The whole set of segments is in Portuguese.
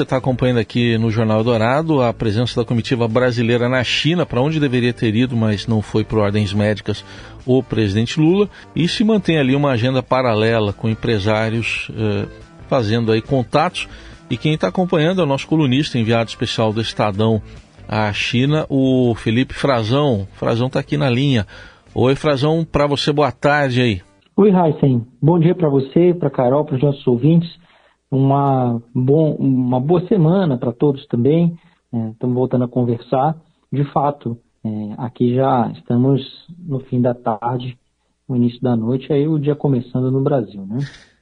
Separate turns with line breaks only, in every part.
você está acompanhando aqui no Jornal Dourado a presença da comitiva brasileira na China, para onde deveria ter ido, mas não foi por ordens médicas o presidente Lula, e se mantém ali uma agenda paralela com empresários eh, fazendo aí contatos. E quem está acompanhando é o nosso colunista, enviado especial do Estadão à China, o Felipe Frazão. Frazão está aqui na linha. Oi, Frazão, para você, boa tarde aí.
Oi, Heisen. Bom dia para você, para Carol, para os nossos ouvintes. Uma, bom, uma boa semana para todos também. Estamos é, voltando a conversar. De fato, é, aqui já estamos no fim da tarde, no início da noite, aí o dia começando no Brasil, né?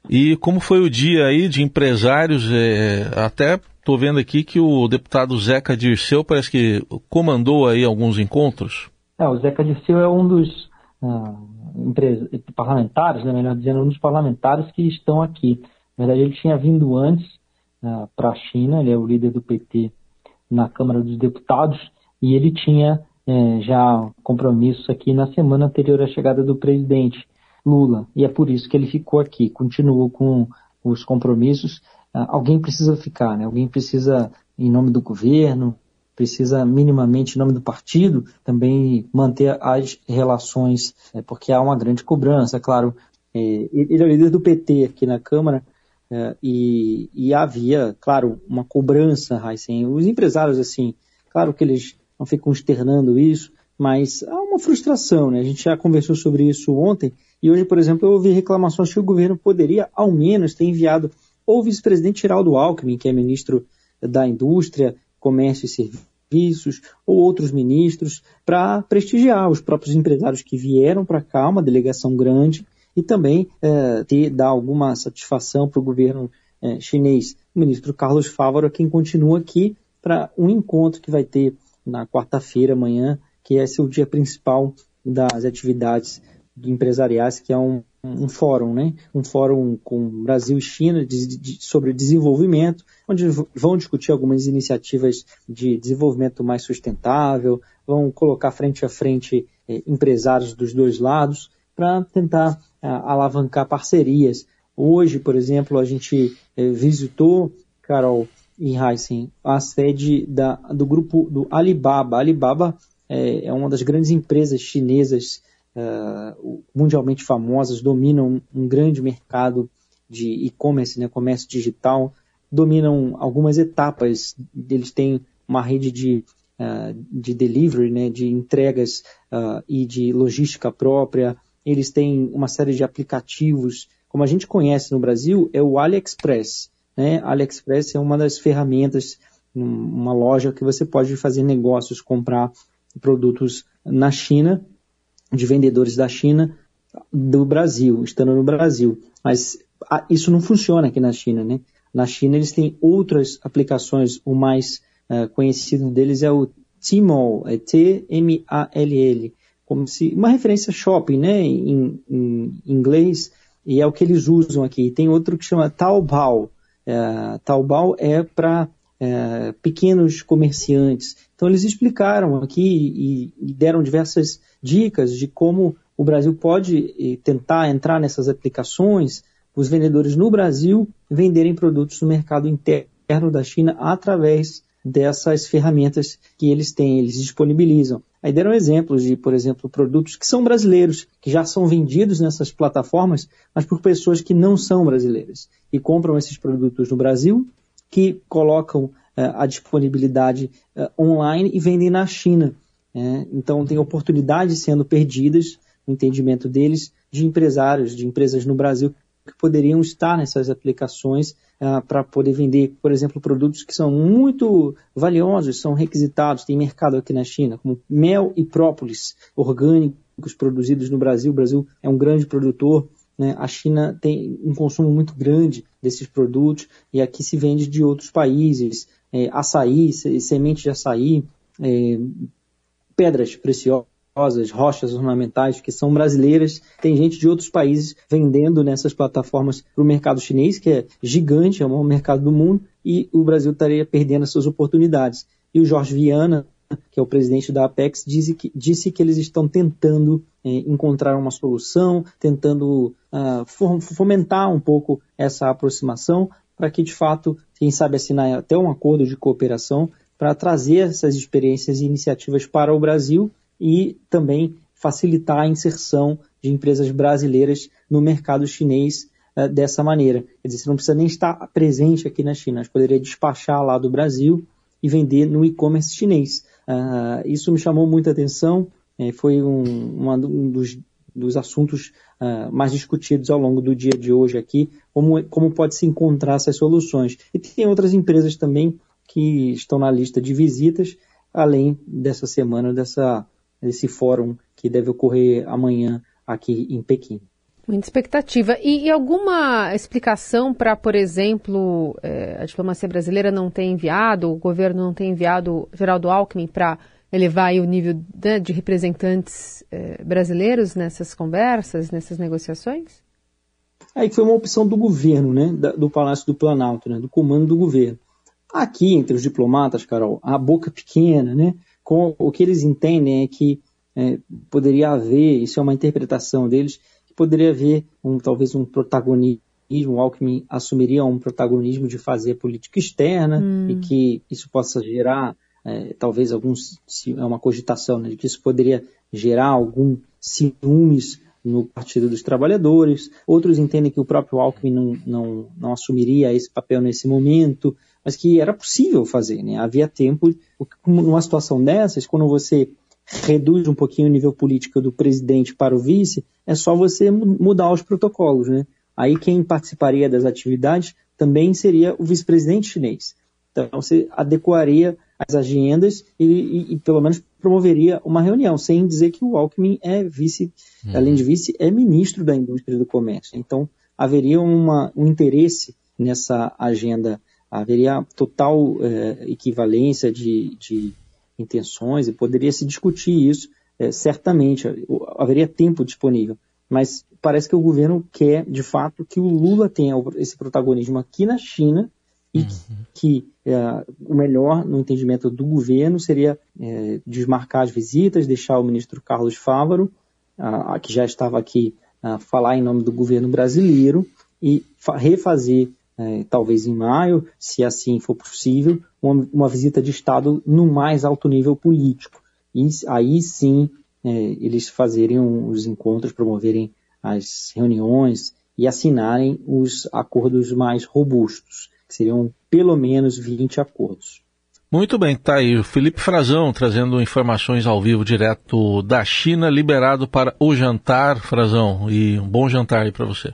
E como foi o dia aí de empresários? É, até estou vendo aqui que o deputado Zeca Dirceu parece que comandou aí alguns encontros.
É, o Zeca Dirceu é um dos ah, parlamentares, né, melhor dizendo, um dos parlamentares que estão aqui. Na verdade, ele tinha vindo antes uh, para a China, ele é o líder do PT na Câmara dos Deputados, e ele tinha eh, já compromissos aqui na semana anterior à chegada do presidente Lula. E é por isso que ele ficou aqui, continuou com os compromissos. Uh, alguém precisa ficar, né? alguém precisa, em nome do governo, precisa minimamente, em nome do partido, também manter as relações, é, porque há uma grande cobrança, claro. É, ele é o líder do PT aqui na Câmara, é, e, e, havia, claro, uma cobrança, Heisen. Os empresários, assim, claro que eles não ficam externando isso, mas há uma frustração, né? A gente já conversou sobre isso ontem, e hoje, por exemplo, eu ouvi reclamações que o governo poderia, ao menos, ter enviado ou o vice-presidente Geraldo Alckmin, que é ministro da Indústria, Comércio e Serviços, ou outros ministros, para prestigiar os próprios empresários que vieram para cá, uma delegação grande, e também é, ter, dar alguma satisfação para o governo é, chinês. O ministro Carlos Fávaro é quem continua aqui para um encontro que vai ter na quarta-feira, amanhã, que é o dia principal das atividades empresariais, que é um um fórum, né? Um fórum com Brasil e China de, de, sobre desenvolvimento, onde vão discutir algumas iniciativas de desenvolvimento mais sustentável, vão colocar frente a frente eh, empresários dos dois lados para tentar ah, alavancar parcerias. Hoje, por exemplo, a gente eh, visitou, Carol e Heisen, a sede da, do grupo do Alibaba. Alibaba é, é uma das grandes empresas chinesas uh, mundialmente famosas, dominam um grande mercado de e-commerce, né, comércio digital, dominam algumas etapas, eles têm uma rede de, uh, de delivery, né, de entregas uh, e de logística própria, eles têm uma série de aplicativos, como a gente conhece no Brasil, é o AliExpress. Né? AliExpress é uma das ferramentas, uma loja que você pode fazer negócios, comprar produtos na China de vendedores da China do Brasil, estando no Brasil. Mas isso não funciona aqui na China, né? Na China eles têm outras aplicações, o mais uh, conhecido deles é o Tmall, é T-M-A-L-L, como se uma referência shopping, né, em, em, inglês, e é o que eles usam aqui. Tem outro que chama Taobao. Uh, Taobao é para é, pequenos comerciantes. Então eles explicaram aqui e, e, deram diversas dicas de como o Brasil pode tentar entrar nessas aplicações, os vendedores no Brasil venderem produtos no mercado interno da China através dessas ferramentas que eles têm, eles disponibilizam. Aí deram exemplos de, por exemplo, produtos que são brasileiros, que já são vendidos nessas plataformas, mas por pessoas que não são brasileiras e compram esses produtos no Brasil que colocam uh, a disponibilidade uh, online e vendem na China. Né? Então, tem oportunidades sendo perdidas, no entendimento deles, de empresários, de empresas no Brasil que poderiam estar nessas aplicações uh, para poder vender, por exemplo, produtos que são muito valiosos, são requisitados, tem mercado aqui na China, como mel e própolis orgânicos produzidos no Brasil. O Brasil é um grande produtor né? A China tem um consumo muito grande desses produtos e aqui se vende de outros países, é, açaí, semente de açaí, é, pedras preciosas, rochas ornamentais que são brasileiras. Tem gente de outros países vendendo nessas plataformas para o mercado chinês, que é gigante, é o maior mercado do mundo, e o Brasil estaria perdendo essas oportunidades. E o Jorge Viana, que é o presidente da Apex, disse que, disse que eles estão tentando é, encontrar uma solução, tentando uh, fomentar um pouco essa aproximação para que de fato quem sabe assinar até um acordo de cooperação para trazer essas experiências e iniciativas para o Brasil e também facilitar a inserção de empresas brasileiras no mercado chinês uh, dessa maneira. Quer dizer, você não precisa nem estar presente aqui na China, você poderia despachar lá do Brasil e vender no e-commerce chinês. Uh, isso me chamou muita atenção, é, foi um, um dos, dos assuntos uh, mais discutidos ao longo do dia de hoje aqui, como, como pode se encontrar essas soluções. E tem outras empresas também que estão na lista de visitas, além dessa semana, dessa, desse fórum que deve ocorrer amanhã aqui em Pequim.
Muita expectativa. E, e alguma explicação para, por exemplo, eh, a diplomacia brasileira não ter enviado, o governo não ter enviado Geraldo Alckmin para elevar o nível né, de representantes eh, brasileiros nessas conversas, nessas negociações?
Aí foi uma opção do governo, né, do Palácio do Planalto, né, do comando do governo. Aqui, entre os diplomatas, Carol, a boca pequena, né, com, o que eles entendem é que é, poderia haver, isso é uma interpretação deles, que poderia haver um, talvez um protagonismo, o Alckmin assumiria um protagonismo de fazer política externa hum. e que isso possa gerar, é, talvez alguns, é uma cogitação, né, de que isso poderia gerar algum ciúmes no Partido dos Trabalhadores. Outros entendem que o próprio Alckmin não, não, não assumiria esse papel nesse momento mas que era possível fazer, né? Havia tempo, numa situação dessas, quando você reduz um pouquinho o nível político do presidente para o vice, é só você mudar os protocolos, né? Aí quem participaria das atividades também seria o vice-presidente chinês. Então você adequaria as agendas e, e, e, pelo menos promoveria uma reunião, sem dizer que o Alckmin é vice, uhum. além de vice, é ministro da indústria do comércio. Então haveria uma, um interesse nessa agenda haveria total é, equivalência de, de, intenções e poderia se discutir isso, é, certamente, haveria tempo disponível. Mas parece que o governo quer, de fato, que o Lula tenha esse protagonismo aqui na China e uhum. que, que é, o melhor, no entendimento do governo, seria desmarcar as visitas, deixar o ministro Carlos Fávaro, que já estava aqui, falar em nome do governo brasileiro e refazer é, talvez em maio, se assim for possível, uma, uma, visita de Estado no mais alto nível político. E aí sim é, eles fazerem os encontros, promoverem as reuniões e assinarem os acordos mais robustos, que seriam pelo menos 20 acordos.
Muito bem, tá aí o Felipe Frazão trazendo informações ao vivo direto da China, liberado para o jantar, Frazão, e um bom jantar aí para você.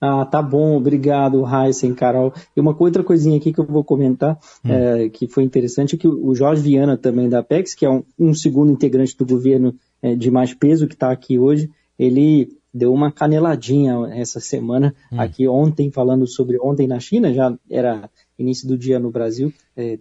Ah, tá bom, obrigado, Heisen, Carol. E uma outra coisinha aqui que eu vou comentar, hum. é, que foi interessante, é que o Jorge Viana também da Apex, que é um, um segundo integrante do governo é, de mais peso que está aqui hoje, ele deu uma caneladinha essa semana, hum. aqui ontem, falando sobre ontem na China, já era início do dia no Brasil, é,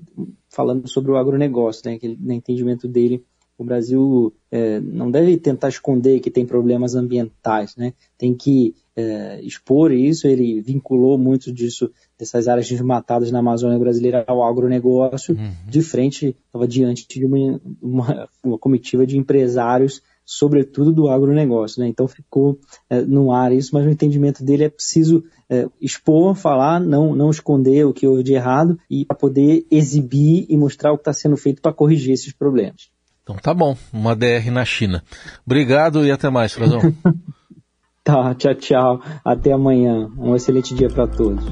falando sobre o agronegócio, né, que, no entendimento dele, o Brasil é, não deve tentar esconder que tem problemas ambientais, né? Tem que é, expor isso. Ele vinculou muito disso, dessas áreas desmatadas na Amazônia brasileira ao agronegócio, uhum. de frente, estava diante de uma, uma, uma, comitiva de empresários, sobretudo do agronegócio, né? Então ficou é, no ar isso, mas o entendimento dele é preciso é, expor, falar, não, não esconder o que houve de errado e para poder exibir e mostrar o que está sendo feito para corrigir esses problemas.
Então tá bom, uma DR na China. Obrigado e até mais, Frazão.
tá, tchau, tchau. Até amanhã. Um excelente dia para todos.